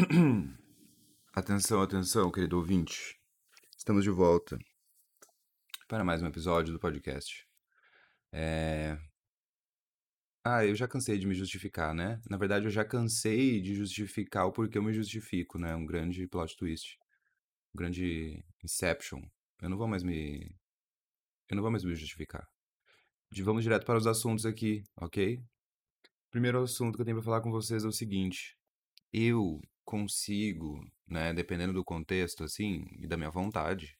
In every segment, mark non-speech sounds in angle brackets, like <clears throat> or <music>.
<clears throat> Atenção, atenção, querido ouvinte. Estamos de volta para mais um episódio do podcast. É... Ah, eu já cansei de me justificar, né? Na verdade, eu já cansei de justificar o porquê eu me justifico, né? Um grande plot twist. Um grande Inception. Eu não vou mais me. Eu não vou mais me justificar. Vamos direto para os assuntos aqui, ok? Primeiro assunto que eu tenho para falar com vocês é o seguinte. Eu consigo, né, dependendo do contexto, assim, e da minha vontade,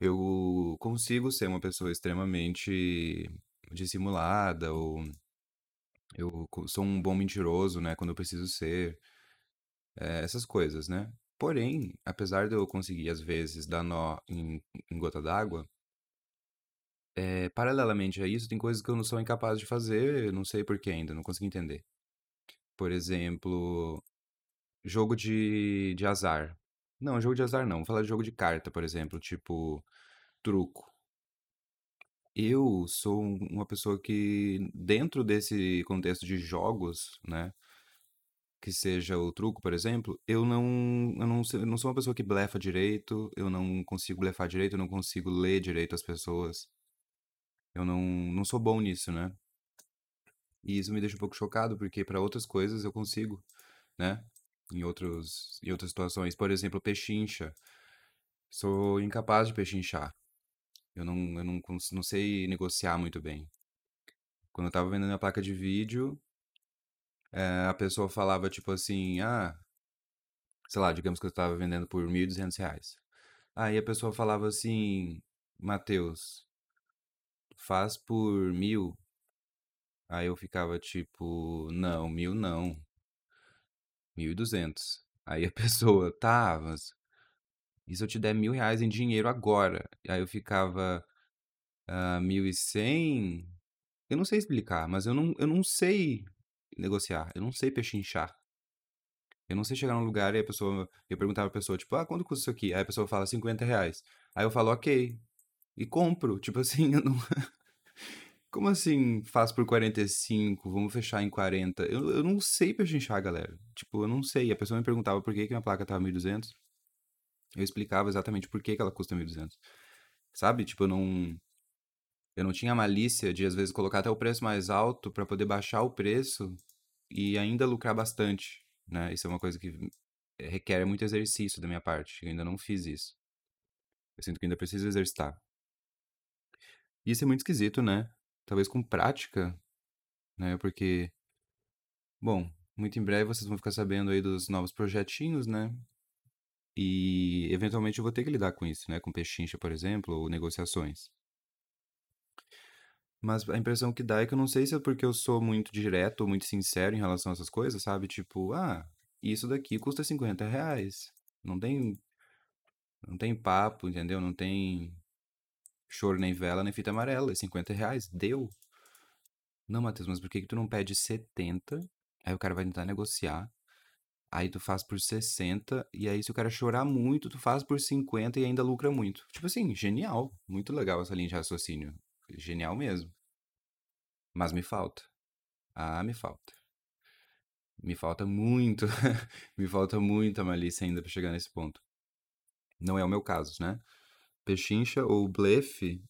eu consigo ser uma pessoa extremamente dissimulada, ou eu sou um bom mentiroso, né, quando eu preciso ser, é, essas coisas, né? Porém, apesar de eu conseguir, às vezes, dar nó em, em gota d'água, é, paralelamente a isso, tem coisas que eu não sou incapaz de fazer, não sei por que ainda, não consigo entender. Por exemplo, jogo de, de azar. Não, jogo de azar não. Vou falar de jogo de carta, por exemplo, tipo truco. Eu sou uma pessoa que, dentro desse contexto de jogos, né? Que seja o truco, por exemplo, eu não, eu não, eu não sou uma pessoa que blefa direito, eu não consigo blefar direito, eu não consigo ler direito as pessoas. Eu não, não sou bom nisso, né? E isso me deixa um pouco chocado, porque para outras coisas eu consigo, né? Em, outros, em outras situações. Por exemplo, pechincha. Sou incapaz de pechinchar. Eu não, eu não, não sei negociar muito bem. Quando eu tava vendendo a placa de vídeo, é, a pessoa falava tipo assim, ah, sei lá, digamos que eu estava vendendo por R$ 1.200. Aí a pessoa falava assim, Matheus, faz por mil. Aí eu ficava tipo, não, mil não. Mil e duzentos. Aí a <laughs> pessoa, tá, mas e se eu te der mil reais em dinheiro agora? Aí eu ficava, ah, mil e cem? Eu não sei explicar, mas eu não, eu não sei negociar, eu não sei pechinchar. Eu não sei chegar num lugar e a pessoa, eu perguntava pra pessoa, tipo, ah, quanto custa isso aqui? Aí a pessoa fala 50 reais. Aí eu falo, ok. E compro. Tipo assim, <laughs> eu não. Como assim faz por 45, vamos fechar em 40? Eu, eu não sei pechinchar, galera. Tipo, eu não sei. A pessoa me perguntava por que, que minha placa tava 1.200. Eu explicava exatamente por que, que ela custa 1.200. Sabe? Tipo, eu não. Eu não tinha malícia de, às vezes, colocar até o preço mais alto para poder baixar o preço e ainda lucrar bastante, né? Isso é uma coisa que requer muito exercício da minha parte. Eu ainda não fiz isso. Eu sinto que ainda preciso exercitar. Isso é muito esquisito, né? Talvez com prática, né? Porque, bom, muito em breve vocês vão ficar sabendo aí dos novos projetinhos, né? E eventualmente eu vou ter que lidar com isso, né? Com pechincha, por exemplo, ou negociações. Mas a impressão que dá é que eu não sei se é porque eu sou muito direto ou muito sincero em relação a essas coisas, sabe? Tipo, ah, isso daqui custa 50 reais. Não tem. Não tem papo, entendeu? Não tem choro nem vela nem fita amarela. É 50 reais. Deu. Não, Matheus, mas por que, que tu não pede 70? Aí o cara vai tentar negociar. Aí tu faz por 60, e aí se o cara chorar muito, tu faz por 50 e ainda lucra muito. Tipo assim, genial. Muito legal essa linha de raciocínio. Genial mesmo. Mas me falta. Ah, me falta. Me falta muito. <laughs> me falta muita malícia ainda pra chegar nesse ponto. Não é o meu caso, né? Pechincha ou blefe,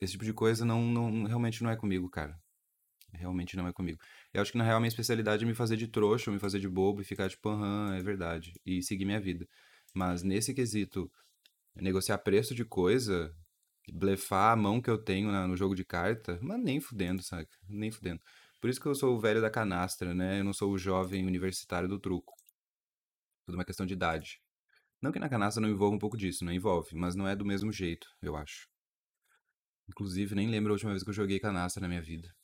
esse tipo de coisa não, não realmente não é comigo, cara. Realmente não é comigo. Eu acho que na real minha especialidade é me fazer de trouxa, me fazer de bobo e ficar tipo, aham, é verdade. E seguir minha vida. Mas nesse quesito, negociar preço de coisa, blefar a mão que eu tenho no jogo de carta, mas nem fudendo, saca? Nem fudendo. Por isso que eu sou o velho da canastra, né? Eu não sou o jovem universitário do truco. Tudo uma questão de idade. Não que na canastra não envolva um pouco disso, não envolve, mas não é do mesmo jeito, eu acho. Inclusive, nem lembro a última vez que eu joguei canastra na minha vida.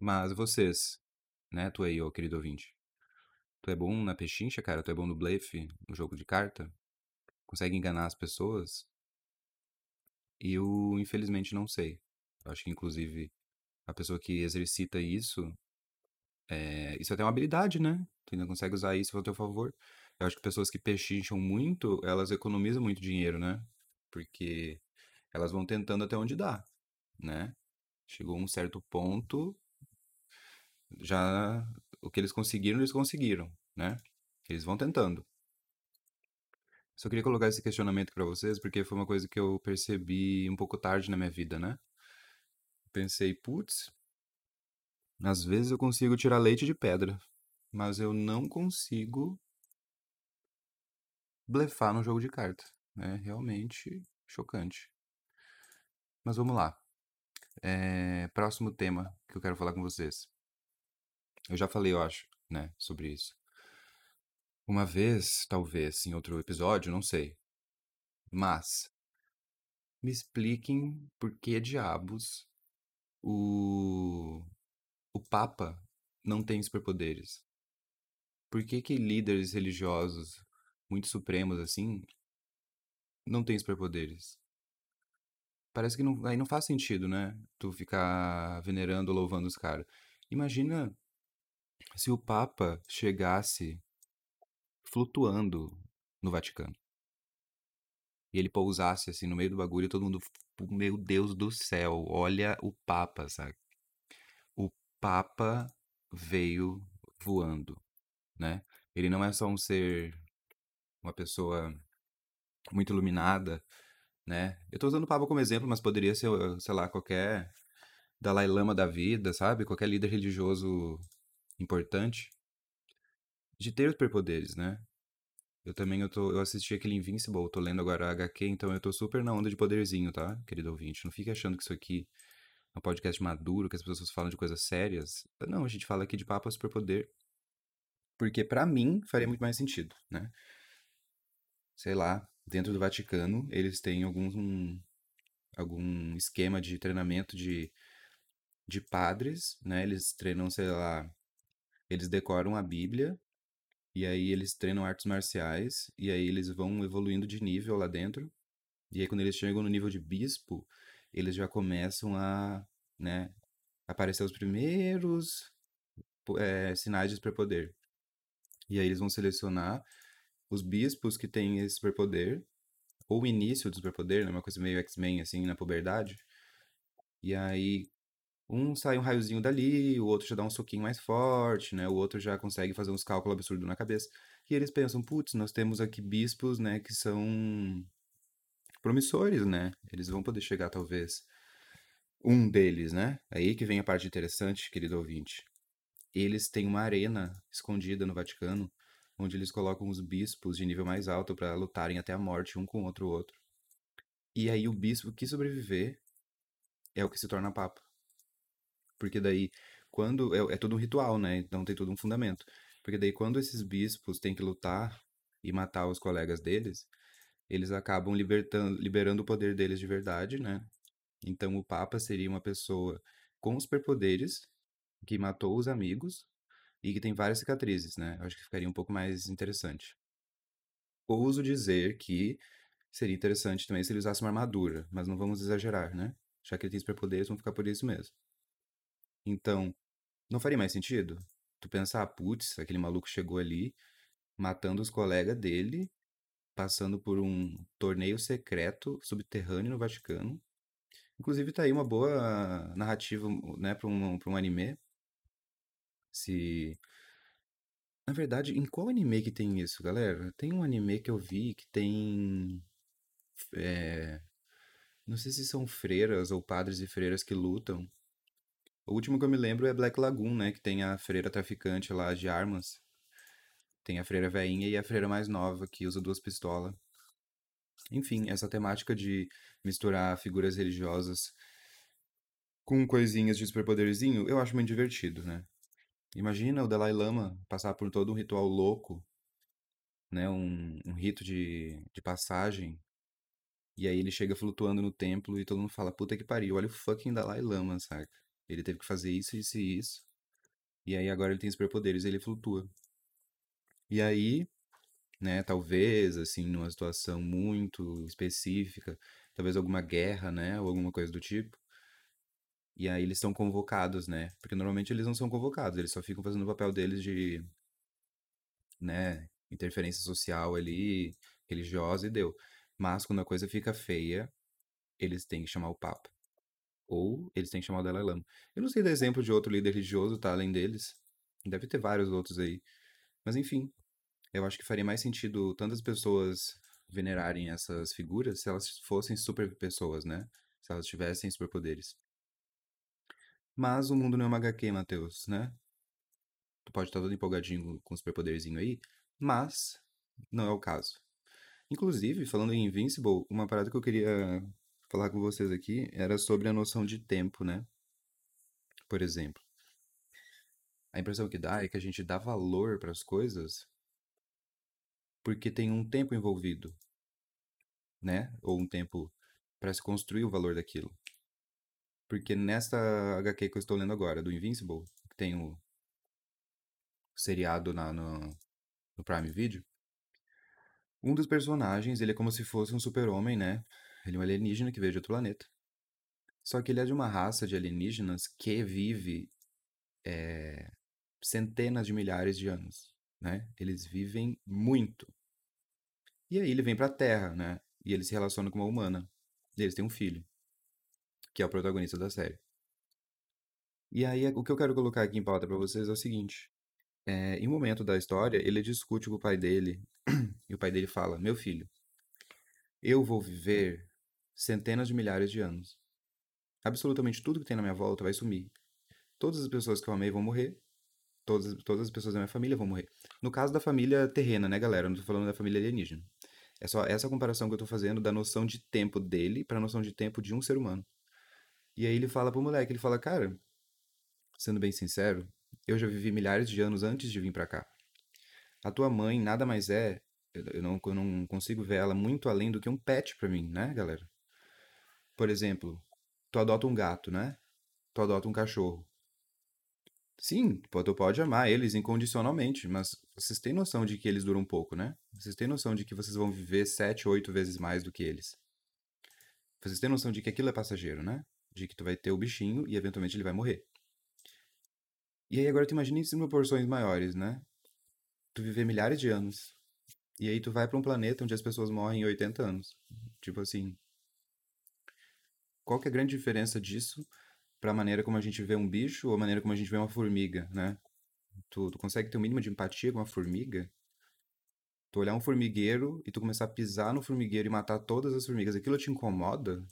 Mas vocês, né, tu aí, ô querido ouvinte. Tu é bom na pechincha, cara? Tu é bom no blefe, no jogo de carta? Consegue enganar as pessoas? Eu, infelizmente, não sei. Eu acho que, inclusive, a pessoa que exercita isso, é... isso é até uma habilidade, né? Tu ainda consegue usar isso a teu favor. Eu acho que pessoas que pechincham muito, elas economizam muito dinheiro, né? Porque elas vão tentando até onde dá, né? Chegou um certo ponto, já o que eles conseguiram, eles conseguiram, né? Eles vão tentando. Só queria colocar esse questionamento para vocês, porque foi uma coisa que eu percebi um pouco tarde na minha vida, né? Pensei, putz, às vezes eu consigo tirar leite de pedra, mas eu não consigo blefar no jogo de carta. É realmente chocante. Mas vamos lá. É, próximo tema que eu quero falar com vocês. Eu já falei, eu acho, né, sobre isso. Uma vez, talvez, em outro episódio, não sei. Mas me expliquem por que diabos o o Papa não tem superpoderes. Por que que líderes religiosos muito supremos assim não têm superpoderes? Parece que não, aí não faz sentido, né? Tu ficar venerando, louvando os caras. Imagina se o Papa chegasse flutuando no Vaticano. E ele pousasse assim no meio do bagulho e todo mundo, meu Deus do céu, olha o Papa, sabe? O Papa veio voando, né? Ele não é só um ser, uma pessoa muito iluminada, né? Eu tô usando o Papa como exemplo, mas poderia ser, sei lá, qualquer Dalai Lama da vida, sabe? Qualquer líder religioso importante de ter superpoderes, né? Eu também eu, tô, eu assisti aquele Invincible, tô lendo agora a HQ, então eu tô super na onda de poderzinho, tá, querido ouvinte? Não fique achando que isso aqui é um podcast maduro, que as pessoas falam de coisas sérias. Não, a gente fala aqui de papo superpoder. Porque para mim faria muito mais sentido, né? Sei lá, dentro do Vaticano, eles têm algum um, algum esquema de treinamento de de padres, né? Eles treinam, sei lá, eles decoram a Bíblia e aí eles treinam artes marciais, e aí eles vão evoluindo de nível lá dentro. E aí quando eles chegam no nível de bispo, eles já começam a, né, aparecer os primeiros é, sinais de superpoder. E aí eles vão selecionar os bispos que têm esse superpoder, ou o início do superpoder, né, uma coisa meio X-Men, assim, na puberdade. E aí um sai um raiozinho dali, o outro já dá um soquinho mais forte, né? O outro já consegue fazer uns cálculos absurdos na cabeça. E eles pensam, putz, nós temos aqui bispos, né, que são promissores, né? Eles vão poder chegar, talvez, um deles, né? Aí que vem a parte interessante, querido ouvinte. Eles têm uma arena escondida no Vaticano, onde eles colocam os bispos de nível mais alto para lutarem até a morte um com o outro, outro. E aí o bispo que sobreviver é o que se torna papa. Porque daí, quando. É, é todo um ritual, né? Então tem todo um fundamento. Porque daí, quando esses bispos têm que lutar e matar os colegas deles, eles acabam libertando, liberando o poder deles de verdade, né? Então o Papa seria uma pessoa com superpoderes que matou os amigos e que tem várias cicatrizes, né? Acho que ficaria um pouco mais interessante. Ouso dizer que seria interessante também se ele usasse uma armadura, mas não vamos exagerar, né? Já que ele tem superpoderes, vamos ficar por isso mesmo. Então, não faria mais sentido? Tu pensar, ah, putz, aquele maluco chegou ali, matando os colegas dele, passando por um torneio secreto subterrâneo no Vaticano. Inclusive tá aí uma boa narrativa, né, para um, pra um anime. Se na verdade, em qual anime que tem isso, galera? Tem um anime que eu vi que tem é... não sei se são freiras ou padres e freiras que lutam o último que eu me lembro é Black Lagoon, né? Que tem a freira traficante lá de armas. Tem a freira veinha e a freira mais nova, que usa duas pistolas. Enfim, essa temática de misturar figuras religiosas com coisinhas de superpoderzinho, eu acho muito divertido, né? Imagina o Dalai Lama passar por todo um ritual louco, né? Um, um rito de, de passagem. E aí ele chega flutuando no templo e todo mundo fala, puta que pariu, olha o fucking Dalai Lama, saca? Ele teve que fazer isso, isso e isso. E aí agora ele tem superpoderes, ele flutua. E aí, né, talvez, assim, numa situação muito específica, talvez alguma guerra, né, ou alguma coisa do tipo. E aí eles são convocados, né? Porque normalmente eles não são convocados, eles só ficam fazendo o papel deles de, né, interferência social ali, religiosa e deu. Mas quando a coisa fica feia, eles têm que chamar o Papa. Ou eles têm que chamar o Dalai Lama. Eu não sei de exemplo de outro líder religioso, tá? Além deles. Deve ter vários outros aí. Mas enfim. Eu acho que faria mais sentido tantas pessoas venerarem essas figuras se elas fossem super pessoas, né? Se elas tivessem superpoderes. Mas o mundo não é uma HQ, Matheus, né? Tu pode estar todo empolgadinho com o superpoderzinho aí, mas não é o caso. Inclusive, falando em Invincible, uma parada que eu queria falar com vocês aqui era sobre a noção de tempo, né? Por exemplo, a impressão que dá é que a gente dá valor para as coisas porque tem um tempo envolvido, né? Ou um tempo para se construir o valor daquilo. Porque nessa HQ que eu estou lendo agora, do Invincible, que tem o seriado na, no, no Prime Video, um dos personagens, ele é como se fosse um super-homem, né? Ele é um alienígena que veio de outro planeta. Só que ele é de uma raça de alienígenas que vive é, centenas de milhares de anos, né? Eles vivem muito. E aí ele vem pra Terra, né? E ele se relaciona com uma humana. E eles têm um filho, que é o protagonista da série. E aí o que eu quero colocar aqui em pauta pra vocês é o seguinte. É, em um momento da história, ele discute com o pai dele, <clears throat> e o pai dele fala: Meu filho, eu vou viver centenas de milhares de anos. Absolutamente tudo que tem na minha volta vai sumir. Todas as pessoas que eu amei vão morrer. Todas, todas as pessoas da minha família vão morrer. No caso da família terrena, né, galera? Eu não tô falando da família alienígena. É só essa comparação que eu tô fazendo da noção de tempo dele pra noção de tempo de um ser humano. E aí ele fala pro moleque, ele fala, cara, sendo bem sincero, eu já vivi milhares de anos antes de vir pra cá. A tua mãe nada mais é, eu não, eu não consigo ver ela muito além do que um pet pra mim, né, galera? Por exemplo, tu adota um gato, né? Tu adota um cachorro. Sim, tu pode amar eles incondicionalmente, mas vocês têm noção de que eles duram pouco, né? Vocês têm noção de que vocês vão viver sete, oito vezes mais do que eles. Vocês têm noção de que aquilo é passageiro, né? De que tu vai ter o bichinho e eventualmente ele vai morrer. E aí agora tu imagina em proporções maiores, né? Tu viver milhares de anos. E aí tu vai para um planeta onde as pessoas morrem em 80 anos. Tipo assim. Qual que é a grande diferença disso para a maneira como a gente vê um bicho ou a maneira como a gente vê uma formiga, né? Tu, tu consegue ter o um mínimo de empatia com uma formiga? Tu olhar um formigueiro e tu começar a pisar no formigueiro e matar todas as formigas, aquilo te incomoda?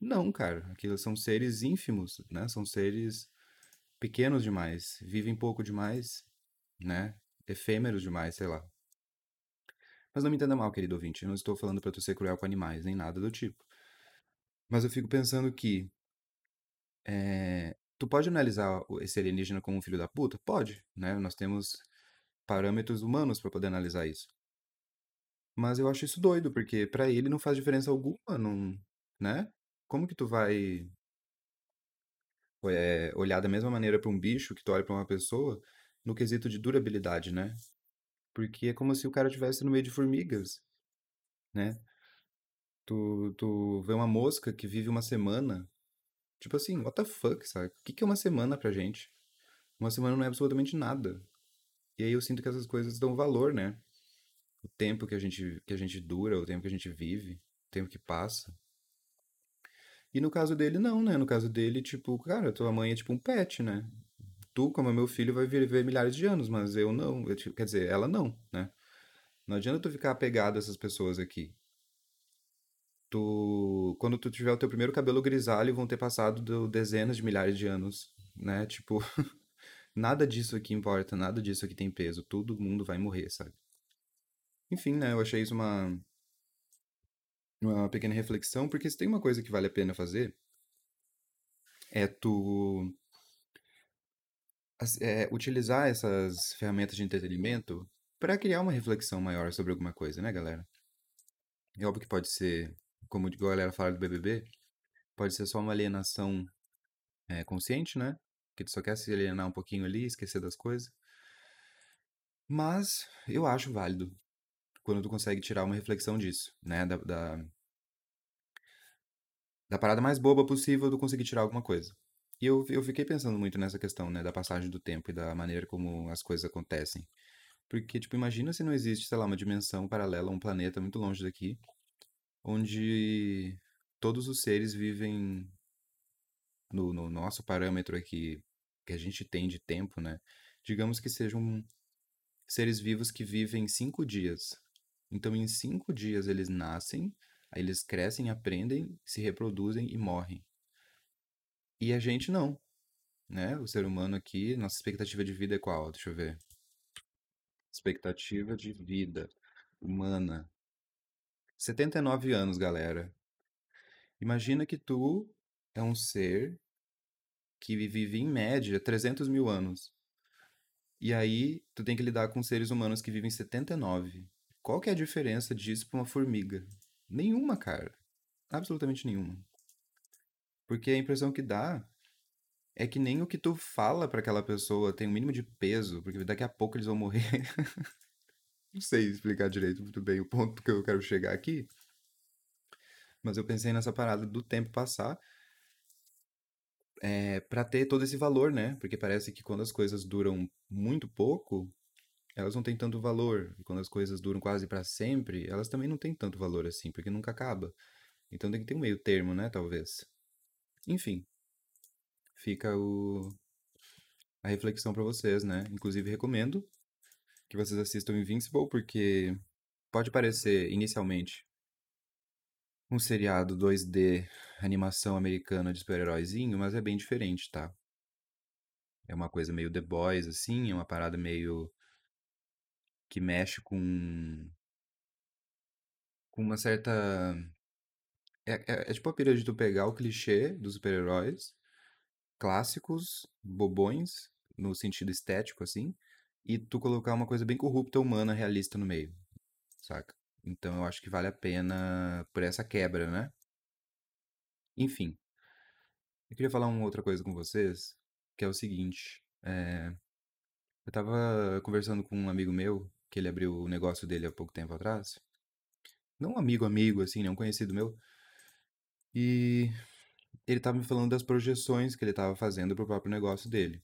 Não, cara. Aquilo são seres ínfimos, né? São seres pequenos demais, vivem pouco demais, né? Efêmeros demais, sei lá. Mas não me entenda mal, querido ouvinte, eu não estou falando para tu ser cruel com animais, nem nada do tipo. Mas eu fico pensando que é, tu pode analisar esse alienígena como um filho da puta? Pode, né? Nós temos parâmetros humanos para poder analisar isso. Mas eu acho isso doido, porque para ele não faz diferença alguma, não, né? Como que tu vai é, olhar da mesma maneira para um bicho que tu olha para uma pessoa no quesito de durabilidade, né? Porque é como se o cara estivesse no meio de formigas, né? Tu, tu vê uma mosca que vive uma semana, tipo assim, what the fuck, sabe? O que, que é uma semana pra gente? Uma semana não é absolutamente nada. E aí eu sinto que essas coisas dão valor, né? O tempo que a gente, que a gente dura, o tempo que a gente vive, o tempo que passa. E no caso dele, não, né? No caso dele, tipo, cara, tua mãe é tipo um pet, né? Tu, como é meu filho, vai viver milhares de anos, mas eu não. Eu, tipo, quer dizer, ela não, né? Não adianta tu ficar apegado a essas pessoas aqui. Tu, quando tu tiver o teu primeiro cabelo grisalho, vão ter passado dezenas de milhares de anos, né? <laughs> Tipo, nada disso aqui importa, nada disso aqui tem peso. Todo mundo vai morrer, sabe? Enfim, né? Eu achei isso uma, uma pequena reflexão, porque se tem uma coisa que vale a pena fazer, é tu é, utilizar essas ferramentas de entretenimento para criar uma reflexão maior sobre alguma coisa, né, galera? É óbvio que pode ser, como a galera fala do BBB, pode ser só uma alienação é, consciente, né? Que tu só quer se alienar um pouquinho ali, esquecer das coisas. Mas eu acho válido quando tu consegue tirar uma reflexão disso, né? Da, da, da parada mais boba possível tu conseguir tirar alguma coisa. E eu, eu fiquei pensando muito nessa questão, né? Da passagem do tempo e da maneira como as coisas acontecem. Porque, tipo, imagina se não existe, sei lá, uma dimensão paralela, um planeta muito longe daqui, onde todos os seres vivem no, no nosso parâmetro aqui que a gente tem de tempo, né? Digamos que seja um, seres vivos que vivem cinco dias. Então, em cinco dias eles nascem, aí eles crescem, aprendem, se reproduzem e morrem. E a gente não, né? O ser humano aqui, nossa expectativa de vida é qual? Deixa eu ver. Expectativa de vida humana. 79 anos, galera. Imagina que tu é um ser que vive em média 300 mil anos. E aí, tu tem que lidar com seres humanos que vivem 79. Qual que é a diferença disso para uma formiga? Nenhuma, cara. Absolutamente nenhuma. Porque a impressão que dá é que nem o que tu fala para aquela pessoa tem um mínimo de peso, porque daqui a pouco eles vão morrer. <laughs> Não sei explicar direito muito bem o ponto que eu quero chegar aqui. Mas eu pensei nessa parada do tempo passar é, para ter todo esse valor, né? Porque parece que quando as coisas duram muito pouco, elas não têm tanto valor. E quando as coisas duram quase para sempre, elas também não têm tanto valor assim, porque nunca acaba. Então tem que ter um meio termo, né? Talvez. Enfim, fica o... a reflexão para vocês, né? Inclusive recomendo que vocês assistam Invincible, porque pode parecer inicialmente um seriado 2D animação americana de super-heróizinho, mas é bem diferente, tá? É uma coisa meio The Boys, assim, é uma parada meio. Que mexe com. com uma certa. É, é, é tipo a pira de tu pegar o clichê dos super-heróis clássicos, bobões, no sentido estético, assim, e tu colocar uma coisa bem corrupta, humana, realista no meio, saca? Então eu acho que vale a pena por essa quebra, né? Enfim, eu queria falar uma outra coisa com vocês, que é o seguinte. é, Eu tava conversando com um amigo meu, que ele abriu o negócio dele há pouco tempo atrás. Não um amigo amigo, assim, né? Um conhecido meu. E ele tava me falando das projeções que ele tava fazendo pro próprio negócio dele.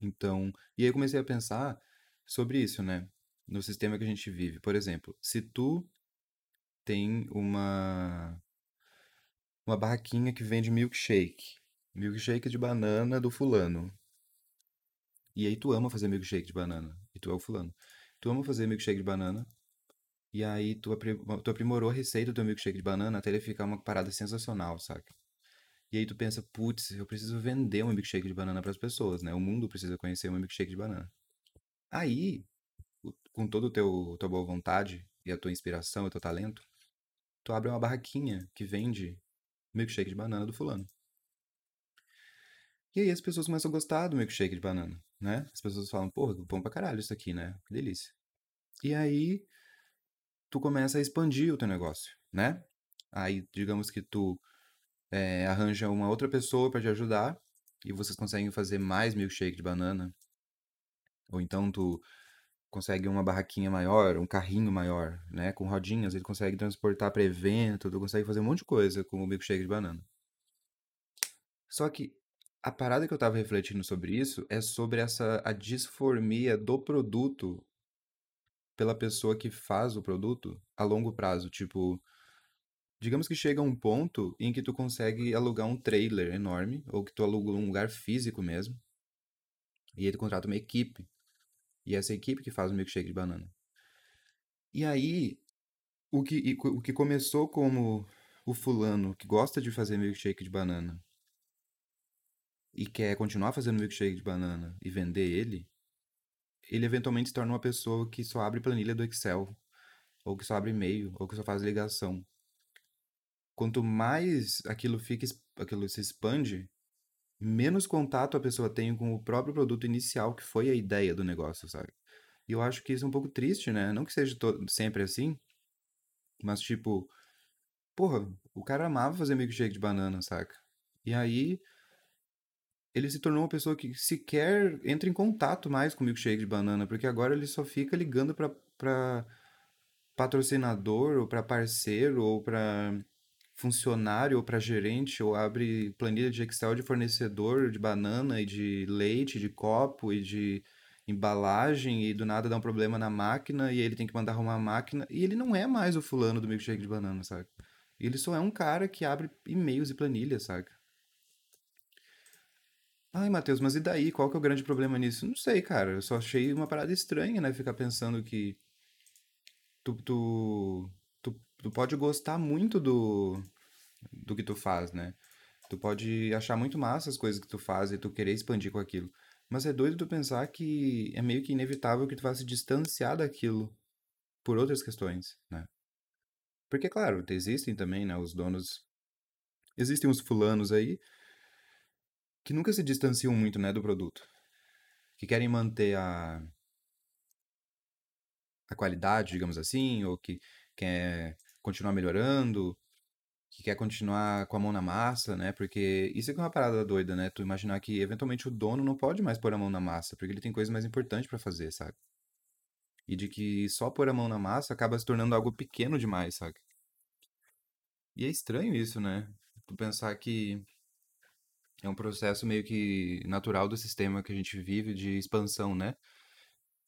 Então, e aí eu comecei a pensar sobre isso, né? No sistema que a gente vive. Por exemplo, se tu tem uma uma barraquinha que vende milkshake, milkshake de banana do fulano. E aí tu ama fazer milkshake de banana, e tu é o fulano. Tu ama fazer milkshake de banana, e aí tu, apri- tu aprimorou a receita do teu milkshake de banana até ele ficar uma parada sensacional, saca? E aí tu pensa, putz, eu preciso vender um milkshake de banana para as pessoas, né? O mundo precisa conhecer um milkshake de banana. Aí, com todo o teu tua boa vontade e a tua inspiração e o teu talento, tu abre uma barraquinha que vende milkshake de banana do fulano. E aí as pessoas começam a gostar do milkshake de banana, né? As pessoas falam, porra, bom pra caralho isso aqui, né? Que delícia. E aí tu começa a expandir o teu negócio, né? Aí, digamos que tu é, arranja uma outra pessoa para te ajudar e vocês conseguem fazer mais milkshake de banana. Ou então tu consegue uma barraquinha maior, um carrinho maior, né? Com rodinhas, ele consegue transportar para evento, tu consegue fazer um monte de coisa com o milkshake de banana. Só que a parada que eu tava refletindo sobre isso é sobre essa a disformia do produto pela pessoa que faz o produto a longo prazo. Tipo, digamos que chega um ponto em que tu consegue alugar um trailer enorme, ou que tu aluga um lugar físico mesmo, e aí tu contrata uma equipe. E essa equipe que faz o milkshake de banana. E aí, o que, o que começou como o fulano que gosta de fazer milkshake de banana e quer continuar fazendo milkshake de banana e vender ele, ele eventualmente se torna uma pessoa que só abre planilha do Excel, ou que só abre e-mail, ou que só faz ligação. Quanto mais aquilo fica, aquilo se expande, menos contato a pessoa tem com o próprio produto inicial, que foi a ideia do negócio, sabe? E eu acho que isso é um pouco triste, né? Não que seja sempre assim, mas tipo, porra, o cara amava fazer milkshake de banana, saca? E aí ele se tornou uma pessoa que sequer entra em contato mais com o milkshake de banana, porque agora ele só fica ligando pra patrocinador, ou pra parceiro, ou pra funcionário, ou pra gerente, ou abre planilha de Excel de fornecedor de banana e de leite, de copo e de embalagem, e do nada dá um problema na máquina, e ele tem que mandar arrumar a máquina, e ele não é mais o fulano do milkshake de banana, saca? Ele só é um cara que abre e-mails e planilhas, saca? Ai, Matheus, mas e daí? Qual que é o grande problema nisso? Não sei, cara. Eu só achei uma parada estranha, né? Ficar pensando que tu, tu, tu, tu pode gostar muito do, do que tu faz, né? Tu pode achar muito massa as coisas que tu faz e tu querer expandir com aquilo. Mas é doido tu pensar que é meio que inevitável que tu vá se distanciar daquilo por outras questões, né? Porque, claro, existem também, né, os donos. Existem os fulanos aí que nunca se distanciam muito, né, do produto. Que querem manter a, a qualidade, digamos assim, ou que quer continuar melhorando, que quer continuar com a mão na massa, né? Porque isso é é uma parada doida, né? Tu imaginar que eventualmente o dono não pode mais pôr a mão na massa, porque ele tem coisa mais importante pra fazer, sabe? E de que só pôr a mão na massa acaba se tornando algo pequeno demais, sabe? E é estranho isso, né? Tu pensar que é um processo meio que natural do sistema que a gente vive de expansão, né?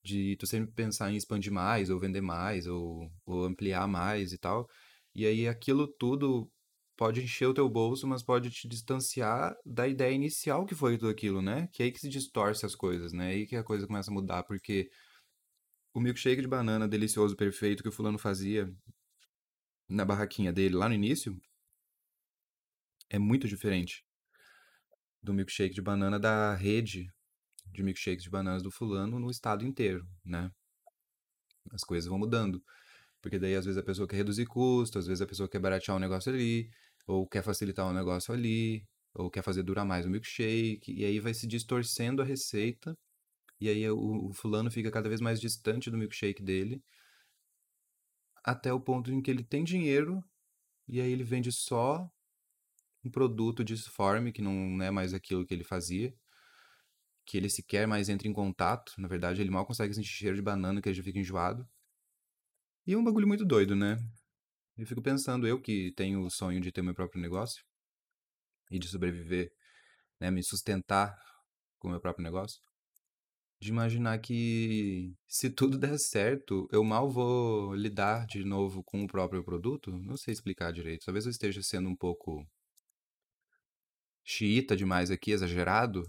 De tu sempre pensar em expandir mais, ou vender mais, ou, ou ampliar mais e tal. E aí aquilo tudo pode encher o teu bolso, mas pode te distanciar da ideia inicial que foi tudo aquilo, né? Que é aí que se distorce as coisas, né? É aí que a coisa começa a mudar, porque o milkshake de banana delicioso, perfeito que o fulano fazia na barraquinha dele lá no início é muito diferente do milkshake de banana da rede de milkshakes de bananas do fulano no estado inteiro, né? As coisas vão mudando. Porque daí às vezes a pessoa quer reduzir custo, às vezes a pessoa quer baratear um negócio ali, ou quer facilitar um negócio ali, ou quer fazer durar mais o milkshake, e aí vai se distorcendo a receita, e aí o, o fulano fica cada vez mais distante do milkshake dele, até o ponto em que ele tem dinheiro, e aí ele vende só um produto disforme, que não é mais aquilo que ele fazia, que ele sequer mais entra em contato, na verdade ele mal consegue sentir cheiro de banana, que ele já fica enjoado. E é um bagulho muito doido, né? Eu fico pensando, eu que tenho o sonho de ter meu próprio negócio e de sobreviver, né, me sustentar com o meu próprio negócio, de imaginar que se tudo der certo, eu mal vou lidar de novo com o próprio produto. Não sei explicar direito. Talvez eu esteja sendo um pouco xiita demais aqui, exagerado,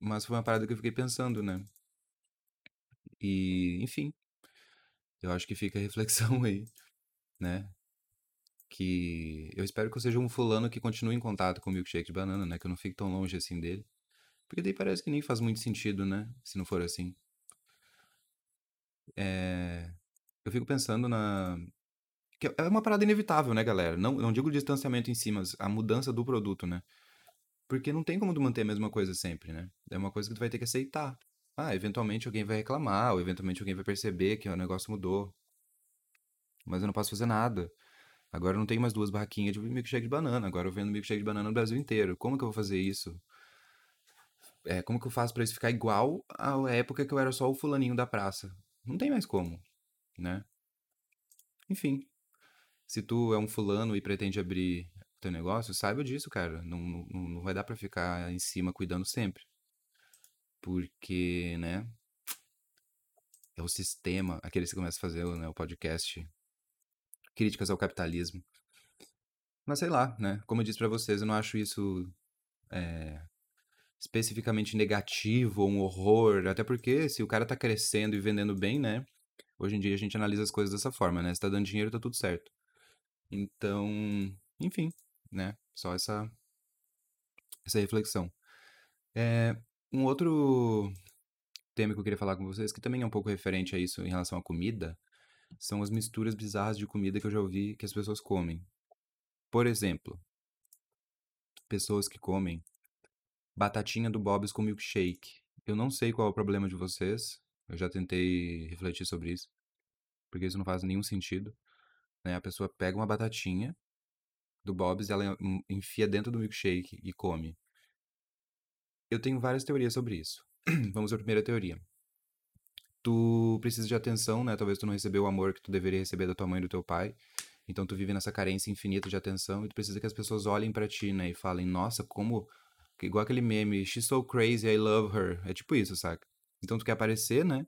mas foi uma parada que eu fiquei pensando, né? E, enfim, eu acho que fica a reflexão <laughs> aí, né? Que eu espero que eu seja um fulano que continue em contato com o milkshake de banana, né? Que eu não fique tão longe assim dele. Porque daí parece que nem faz muito sentido, né? Se não for assim. É... Eu fico pensando na. É uma parada inevitável, né, galera? Não, não digo distanciamento em si, mas a mudança do produto, né? Porque não tem como tu manter a mesma coisa sempre, né? É uma coisa que tu vai ter que aceitar. Ah, eventualmente alguém vai reclamar, ou eventualmente alguém vai perceber que o negócio mudou. Mas eu não posso fazer nada. Agora eu não tenho mais duas barraquinhas de milkshake de banana. Agora eu vendo milkshake de banana no Brasil inteiro. Como que eu vou fazer isso? É, como que eu faço para isso ficar igual à época que eu era só o fulaninho da praça? Não tem mais como, né? Enfim, se tu é um fulano e pretende abrir teu negócio, saiba disso, cara. Não, não, não vai dar para ficar em cima cuidando sempre. Porque, né? É o sistema, aqueles que começam a fazer né, o podcast Críticas ao Capitalismo. Mas sei lá, né? Como eu disse para vocês, eu não acho isso é, especificamente negativo ou um horror. Até porque se o cara tá crescendo e vendendo bem, né? Hoje em dia a gente analisa as coisas dessa forma, né? Se tá dando dinheiro, tá tudo certo. Então, enfim, né? Só essa, essa reflexão. É, um outro tema que eu queria falar com vocês, que também é um pouco referente a isso em relação à comida, são as misturas bizarras de comida que eu já ouvi que as pessoas comem. Por exemplo, pessoas que comem batatinha do Bob's com milkshake. Eu não sei qual é o problema de vocês. Eu já tentei refletir sobre isso, porque isso não faz nenhum sentido. Né? A pessoa pega uma batatinha do Bob's, ela enfia dentro do milkshake e come. Eu tenho várias teorias sobre isso. <clears throat> Vamos a primeira teoria. Tu precisa de atenção, né? Talvez tu não recebeu o amor que tu deveria receber da tua mãe e do teu pai. Então tu vive nessa carência infinita de atenção e tu precisa que as pessoas olhem para ti, né? E falem, nossa, como... Igual aquele meme, she's so crazy, I love her. É tipo isso, saca? Então tu quer aparecer, né?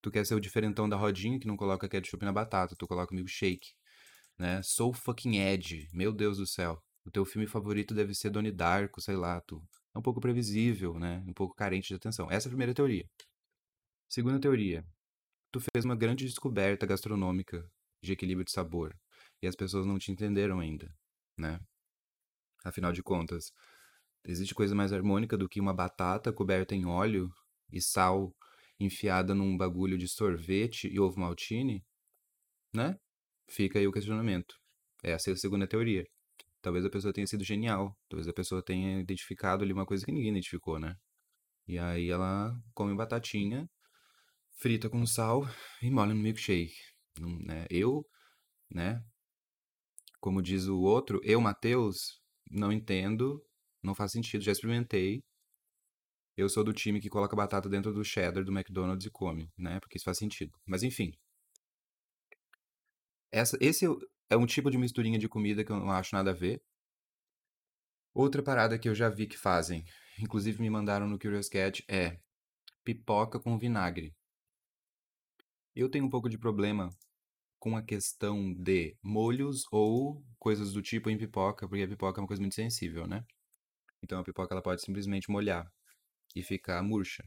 Tu quer ser o diferentão da rodinha que não coloca ketchup na batata, tu coloca milkshake né? So fucking Ed, meu Deus do céu. O teu filme favorito deve ser Donnie Darko, sei lá, tu é um pouco previsível, né? Um pouco carente de atenção. Essa é a primeira teoria. Segunda teoria. Tu fez uma grande descoberta gastronômica de equilíbrio de sabor e as pessoas não te entenderam ainda, né? Afinal de contas, existe coisa mais harmônica do que uma batata coberta em óleo e sal enfiada num bagulho de sorvete e ovo maltine, né? Fica aí o questionamento. Essa é a segunda teoria. Talvez a pessoa tenha sido genial. Talvez a pessoa tenha identificado ali uma coisa que ninguém identificou, né? E aí ela come batatinha, frita com sal e molha no milkshake. Né? Eu, né? Como diz o outro, eu, Matheus, não entendo, não faz sentido, já experimentei. Eu sou do time que coloca batata dentro do cheddar do McDonald's e come, né? Porque isso faz sentido. Mas enfim. Essa, esse é um tipo de misturinha de comida que eu não acho nada a ver. Outra parada que eu já vi que fazem, inclusive me mandaram no Curious Cat, é pipoca com vinagre. Eu tenho um pouco de problema com a questão de molhos ou coisas do tipo em pipoca, porque a pipoca é uma coisa muito sensível, né? Então a pipoca ela pode simplesmente molhar e ficar murcha.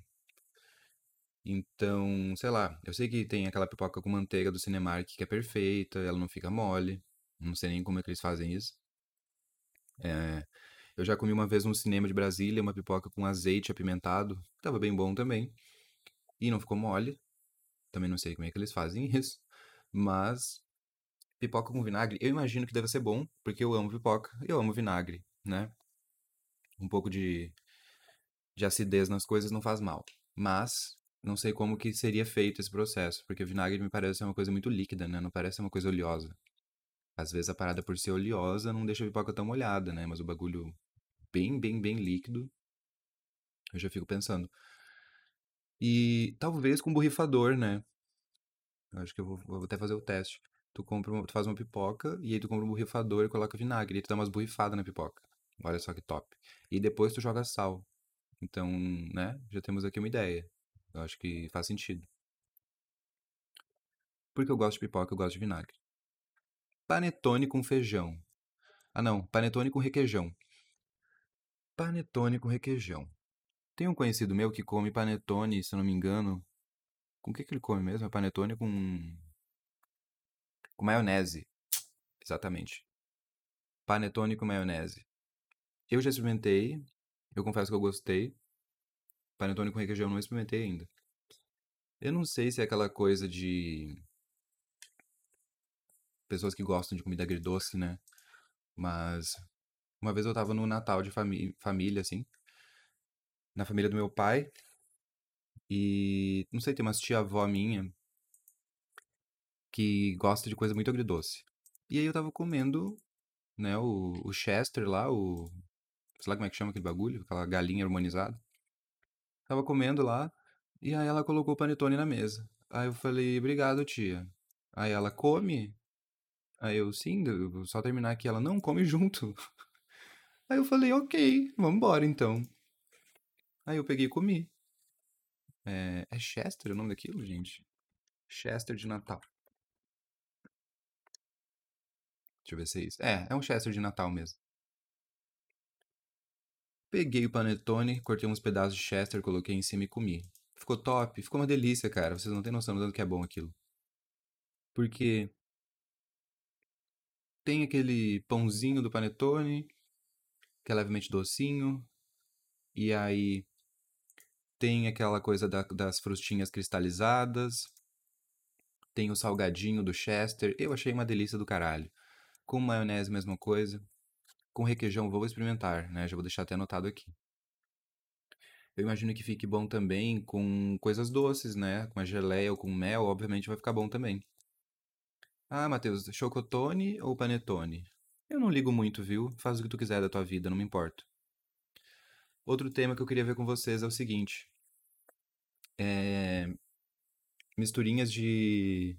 Então, sei lá, eu sei que tem aquela pipoca com manteiga do Cinemark que é perfeita, ela não fica mole. Não sei nem como é que eles fazem isso. É, eu já comi uma vez no cinema de Brasília uma pipoca com azeite apimentado, tava bem bom também. E não ficou mole. Também não sei como é que eles fazem <laughs> isso. Mas pipoca com vinagre, eu imagino que deve ser bom, porque eu amo pipoca, eu amo vinagre, né? Um pouco de, de acidez nas coisas não faz mal. Mas não sei como que seria feito esse processo, porque o vinagre me parece ser uma coisa muito líquida, né? Não parece uma coisa oleosa. Às vezes a parada por ser oleosa não deixa a pipoca tão molhada, né? Mas o bagulho bem, bem, bem líquido, eu já fico pensando. E talvez com borrifador, né? Eu acho que eu vou, vou até fazer o teste. Tu compra uma, tu faz uma pipoca e aí tu compra um borrifador e coloca vinagre e tu dá umas borrifadas na pipoca. Olha só que top. E depois tu joga sal. Então, né? Já temos aqui uma ideia. Eu acho que faz sentido. Porque eu gosto de pipoca, eu gosto de vinagre. Panetone com feijão. Ah, não. Panetone com requeijão. Panetone com requeijão. Tem um conhecido meu que come panetone, se eu não me engano. Com o que, que ele come mesmo? É panetone com. com maionese. Exatamente. Panetone com maionese. Eu já experimentei. Eu confesso que eu gostei. Panetone com requeijão eu não experimentei ainda. Eu não sei se é aquela coisa de. Pessoas que gostam de comida agridoce, né? Mas. Uma vez eu tava no Natal de famí família, assim. Na família do meu pai. E. Não sei, tem umas tia-avó minha. Que gosta de coisa muito agridoce. E aí eu tava comendo, né? O, o Chester lá, o. Sei lá como é que chama aquele bagulho, aquela galinha harmonizada. Tava comendo lá, e aí ela colocou o panetone na mesa. Aí eu falei, obrigado, tia. Aí ela, come? Aí eu, sim, vou só terminar aqui. Ela, não, come <laughs> junto. Aí eu falei, ok, vambora então. Aí eu peguei e comi. É, é Chester o nome daquilo, gente? Chester de Natal. Deixa eu ver se é isso. É, é um Chester de Natal mesmo. Peguei o panetone, cortei uns pedaços de Chester, coloquei em cima e comi. Ficou top, ficou uma delícia, cara. Vocês não têm noção do tanto que é bom aquilo. Porque tem aquele pãozinho do panetone, que é levemente docinho, e aí tem aquela coisa da, das frustinhas cristalizadas, tem o salgadinho do Chester. Eu achei uma delícia do caralho. Com maionese, mesma coisa. Com requeijão, vou experimentar, né? Já vou deixar até anotado aqui. Eu imagino que fique bom também com coisas doces, né? Com a geleia ou com mel, obviamente vai ficar bom também. Ah, Matheus, chocotone ou panetone? Eu não ligo muito, viu? Faz o que tu quiser da tua vida, não me importo. Outro tema que eu queria ver com vocês é o seguinte. É... Misturinhas de...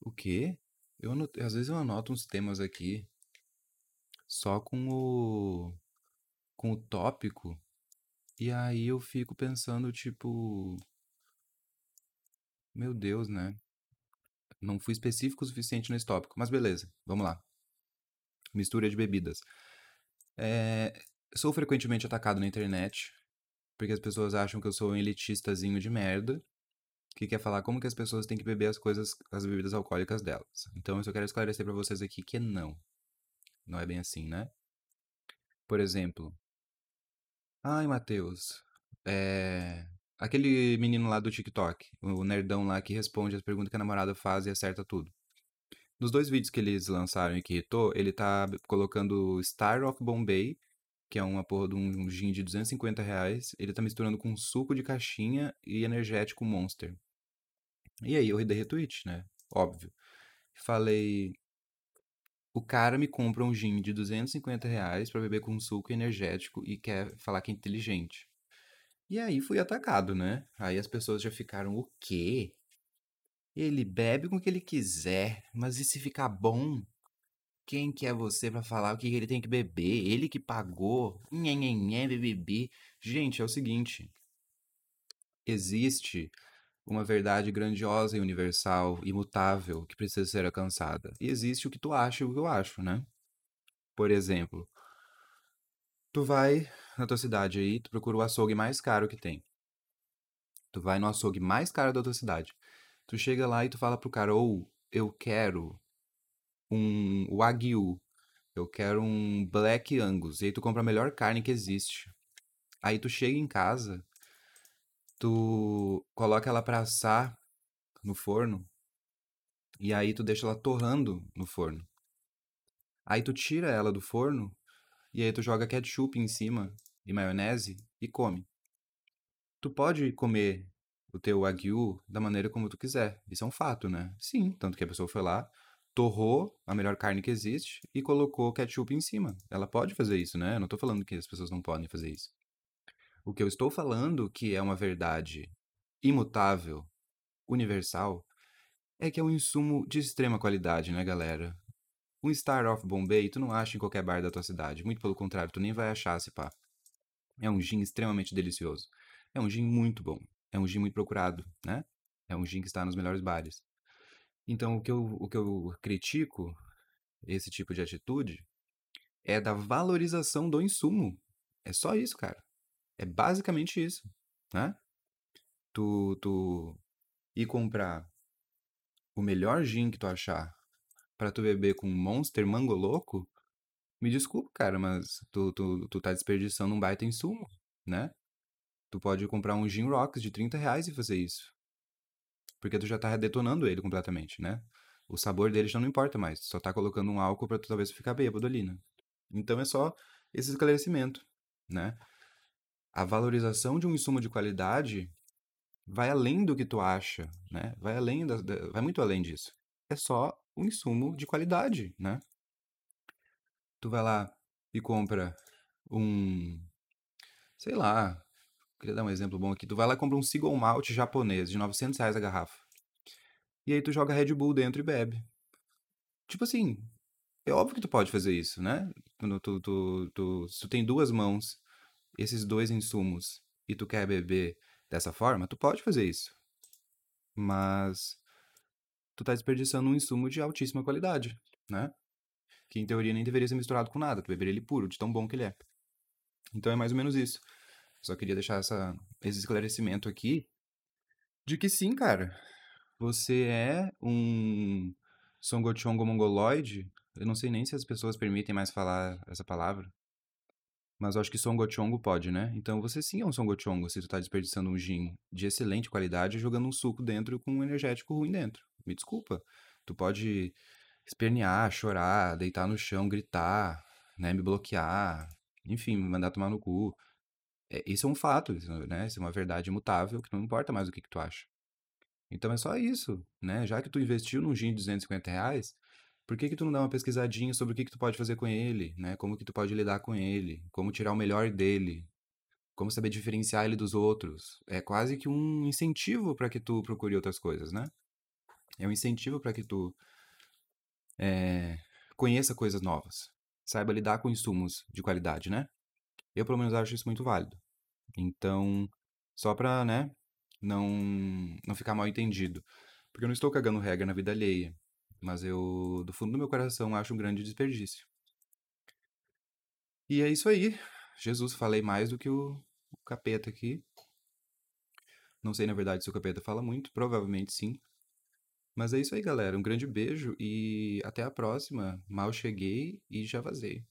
O quê? Eu. Às vezes eu anoto uns temas aqui só com o com o tópico e aí eu fico pensando tipo meu Deus, né? Não fui específico o suficiente nesse tópico, mas beleza, vamos lá. Mistura de bebidas. É, sou frequentemente atacado na internet, porque as pessoas acham que eu sou um elitistazinho de merda, que quer falar como que as pessoas têm que beber as coisas, as bebidas alcoólicas delas. Então eu só quero esclarecer para vocês aqui que não. Não é bem assim, né? Por exemplo, ai, Matheus, é aquele menino lá do TikTok, o nerdão lá que responde as perguntas que a namorada faz e acerta tudo. Nos dois vídeos que eles lançaram e que irritou, ele tá colocando Star of Bombay, que é uma porra de um gin de 250 reais. Ele tá misturando com suco de caixinha e energético Monster. E aí eu dei retweet, né? Óbvio. Falei. O cara me compra um gin de 250 reais pra beber com suco energético e quer falar que é inteligente. E aí fui atacado, né? Aí as pessoas já ficaram, o quê? Ele bebe com o que ele quiser, mas e se ficar bom? Quem que é você pra falar o que ele tem que beber? Ele que pagou? Nhenhenhen, bebebi. Gente, é o seguinte. Existe uma verdade grandiosa e universal, imutável, que precisa ser alcançada. E existe o que tu acha e o que eu acho, né? Por exemplo, tu vai na tua cidade aí, tu procura o açougue mais caro que tem. Tu vai no açougue mais caro da tua cidade. Tu chega lá e tu fala pro cara, ou eu quero um Wagyu, eu quero um Black Angus. E aí tu compra a melhor carne que existe. Aí tu chega em casa, tu coloca ela pra assar no forno, e aí tu deixa ela torrando no forno. Aí tu tira ela do forno, e aí tu joga ketchup em cima e maionese e come. Tu pode comer o teu wagyu da maneira como tu quiser. Isso é um fato, né? Sim, tanto que a pessoa foi lá, torrou a melhor carne que existe e colocou ketchup em cima. Ela pode fazer isso, né? Eu não tô falando que as pessoas não podem fazer isso. O que eu estou falando, que é uma verdade imutável, universal, é que é um insumo de extrema qualidade, né, galera? Um Star of Bombay tu não acha em qualquer bar da tua cidade. Muito pelo contrário, tu nem vai achar se pá. É um gin extremamente delicioso. É um gin muito bom. É um gin muito procurado, né? É um gin que está nos melhores bares. Então, o que eu, o que eu critico, esse tipo de atitude, é da valorização do insumo. É só isso, cara. É basicamente isso, né? Tu, tu ir comprar o melhor gin que tu achar para tu beber com Monster Mango Louco, me desculpa, cara, mas tu, tu, tu tá desperdiçando um baita insumo, né? Tu pode comprar um Gin Rocks de 30 reais e fazer isso. Porque tu já tá detonando ele completamente, né? O sabor dele já não importa mais. Tu só tá colocando um álcool pra tu talvez ficar bêbado ali, né? Então é só esse esclarecimento, né? A valorização de um insumo de qualidade vai além do que tu acha, né? Vai além da, da, vai muito além disso. É só um insumo de qualidade, né? Tu vai lá e compra um, sei lá, queria dar um exemplo bom aqui. Tu vai lá e compra um Seagull Malt japonês de 900 reais a garrafa. E aí tu joga Red Bull dentro e bebe. Tipo assim, é óbvio que tu pode fazer isso, né? Tu, tu, tu, tu, se tu tem duas mãos, esses dois insumos, e tu quer beber dessa forma, tu pode fazer isso. Mas tu tá desperdiçando um insumo de altíssima qualidade, né? Que em teoria nem deveria ser misturado com nada, tu beberia ele puro, de tão bom que ele é. Então é mais ou menos isso. Só queria deixar essa, esse esclarecimento aqui de que sim, cara, você é um Songochongo mongoloide. Eu não sei nem se as pessoas permitem mais falar essa palavra. Mas eu acho que Songochongo pode, né? Então você sim é um Songochongo se tu tá desperdiçando um gin de excelente qualidade jogando um suco dentro com um energético ruim dentro. Me desculpa. Tu pode espernear, chorar, deitar no chão, gritar, né? Me bloquear, enfim, me mandar tomar no cu. É, isso é um fato, né? Isso é uma verdade imutável que não importa mais o que, que tu acha. Então é só isso, né? Já que tu investiu num gin de 250 reais, por que que tu não dá uma pesquisadinha sobre o que que tu pode fazer com ele, né? Como que tu pode lidar com ele, como tirar o melhor dele, como saber diferenciar ele dos outros. É quase que um incentivo para que tu procure outras coisas, né? É um incentivo para que tu é, conheça coisas novas, saiba lidar com insumos de qualidade, né? Eu, pelo menos, acho isso muito válido. Então, só pra, né, não, não ficar mal entendido. Porque eu não estou cagando regra na vida alheia. Mas eu, do fundo do meu coração, acho um grande desperdício. E é isso aí. Jesus, falei mais do que o, o capeta aqui. Não sei, na verdade, se o capeta fala muito, provavelmente sim. Mas é isso aí, galera. Um grande beijo e até a próxima. Mal cheguei e já vazei.